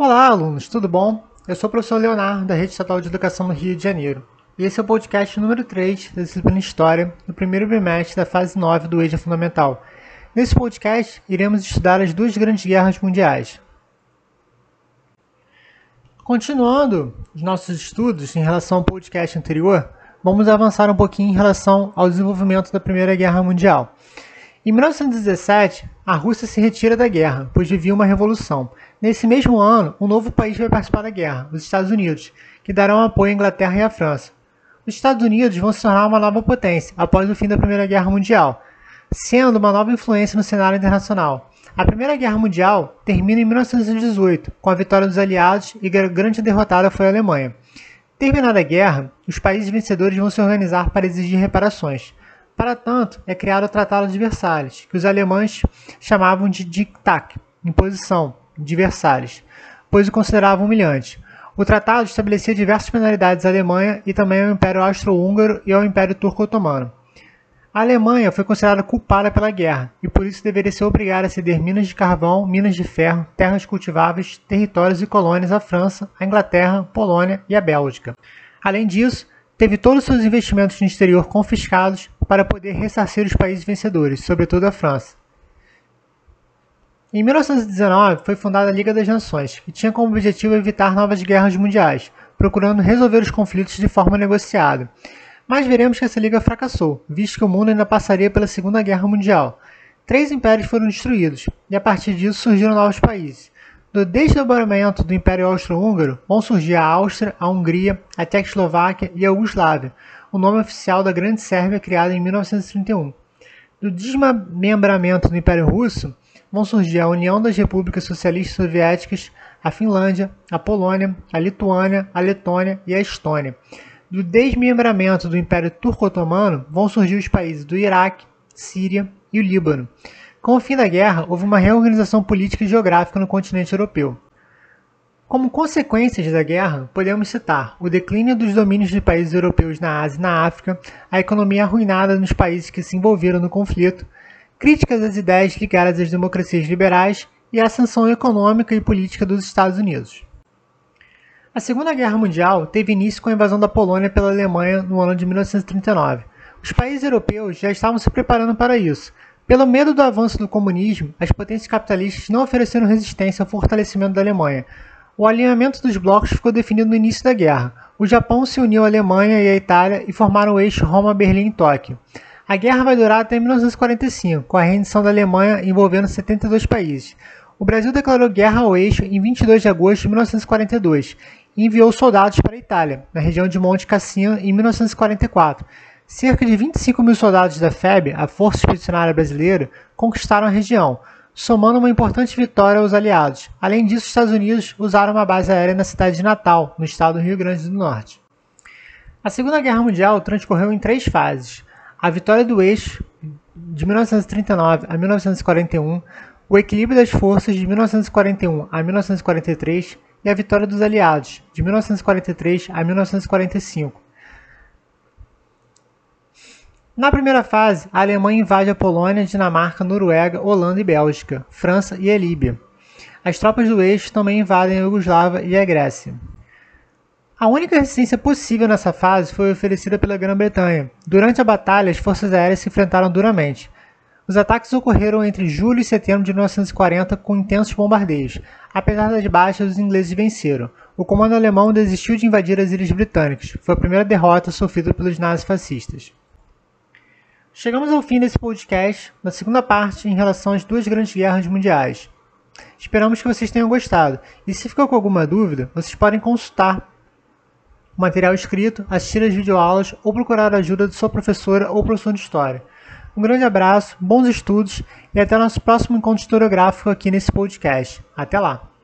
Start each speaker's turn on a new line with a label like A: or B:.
A: Olá, alunos, tudo bom? Eu sou o professor Leonardo, da Rede Estadual de Educação do Rio de Janeiro. E esse é o podcast número 3 da disciplina História, do primeiro bimestre da fase 9 do EJA Fundamental. Nesse podcast, iremos estudar as duas grandes guerras mundiais. Continuando os nossos estudos em relação ao podcast anterior, vamos avançar um pouquinho em relação ao desenvolvimento da Primeira Guerra Mundial. Em 1917, a Rússia se retira da guerra, pois vivia uma revolução. Nesse mesmo ano, um novo país vai participar da guerra, os Estados Unidos, que darão apoio à Inglaterra e à França. Os Estados Unidos vão se tornar uma nova potência após o fim da Primeira Guerra Mundial, sendo uma nova influência no cenário internacional. A Primeira Guerra Mundial termina em 1918, com a vitória dos aliados e a grande derrotada foi a Alemanha. Terminada a guerra, os países vencedores vão se organizar para exigir reparações. Para tanto, é criado o Tratado de Versalhes, que os alemães chamavam de Diktat, imposição, de Versalhes, pois o consideravam humilhante. O tratado estabelecia diversas penalidades à Alemanha e também ao Império Austro-Húngaro e ao Império Turco-Otomano. A Alemanha foi considerada culpada pela guerra e por isso deveria ser obrigada a ceder minas de carvão, minas de ferro, terras cultiváveis, territórios e colônias à França, à Inglaterra, Polônia e à Bélgica. Além disso, teve todos os seus investimentos no exterior confiscados para poder ressarcir os países vencedores, sobretudo a França. Em 1919 foi fundada a Liga das Nações, que tinha como objetivo evitar novas guerras mundiais, procurando resolver os conflitos de forma negociada. Mas veremos que essa liga fracassou, visto que o mundo ainda passaria pela Segunda Guerra Mundial. Três impérios foram destruídos, e a partir disso surgiram novos países. Do desdobramento do Império Austro-Húngaro vão surgir a Áustria, a Hungria, a Tchecoslováquia e a Iugoslávia, o nome oficial da Grande Sérvia criada em 1931. Do desmembramento do Império Russo vão surgir a União das Repúblicas Socialistas Soviéticas, a Finlândia, a Polônia, a Lituânia, a Letônia e a Estônia. Do desmembramento do Império Turco-Otomano vão surgir os países do Iraque, Síria e o Líbano. Com o fim da guerra, houve uma reorganização política e geográfica no continente europeu. Como consequências da guerra, podemos citar o declínio dos domínios de países europeus na Ásia e na África, a economia arruinada nos países que se envolveram no conflito, críticas às ideias ligadas às democracias liberais e a ascensão econômica e política dos Estados Unidos. A Segunda Guerra Mundial teve início com a invasão da Polônia pela Alemanha no ano de 1939. Os países europeus já estavam se preparando para isso. Pelo medo do avanço do comunismo, as potências capitalistas não ofereceram resistência ao fortalecimento da Alemanha. O alinhamento dos blocos ficou definido no início da guerra. O Japão se uniu à Alemanha e à Itália e formaram o eixo Roma-Berlim-Tóquio. A guerra vai durar até 1945, com a rendição da Alemanha envolvendo 72 países. O Brasil declarou guerra ao eixo em 22 de agosto de 1942 e enviou soldados para a Itália, na região de Monte Cassino, em 1944. Cerca de 25 mil soldados da FEB, a Força Expedicionária Brasileira, conquistaram a região, somando uma importante vitória aos aliados. Além disso, os Estados Unidos usaram uma base aérea na cidade de Natal, no estado do Rio Grande do Norte. A Segunda Guerra Mundial transcorreu em três fases a vitória do eixo de 1939 a 1941, o equilíbrio das forças de 1941 a 1943 e a vitória dos aliados de 1943 a 1945. Na primeira fase, a Alemanha invade a Polônia, Dinamarca, Noruega, Holanda e Bélgica, França e a Líbia. As tropas do eixo também invadem a Iugoslávia e a Grécia. A única resistência possível nessa fase foi oferecida pela Grã-Bretanha. Durante a batalha, as forças aéreas se enfrentaram duramente. Os ataques ocorreram entre julho e setembro de 1940 com intensos bombardeios. Apesar das baixas, os ingleses venceram. O comando alemão desistiu de invadir as ilhas britânicas. Foi a primeira derrota sofrida pelos nazifascistas. Chegamos ao fim desse podcast, na segunda parte em relação às duas grandes guerras mundiais. Esperamos que vocês tenham gostado. E se ficou com alguma dúvida, vocês podem consultar material escrito, assistir as videoaulas ou procurar a ajuda de sua professora ou professor de História. Um grande abraço, bons estudos e até o nosso próximo encontro historiográfico aqui nesse podcast. Até lá!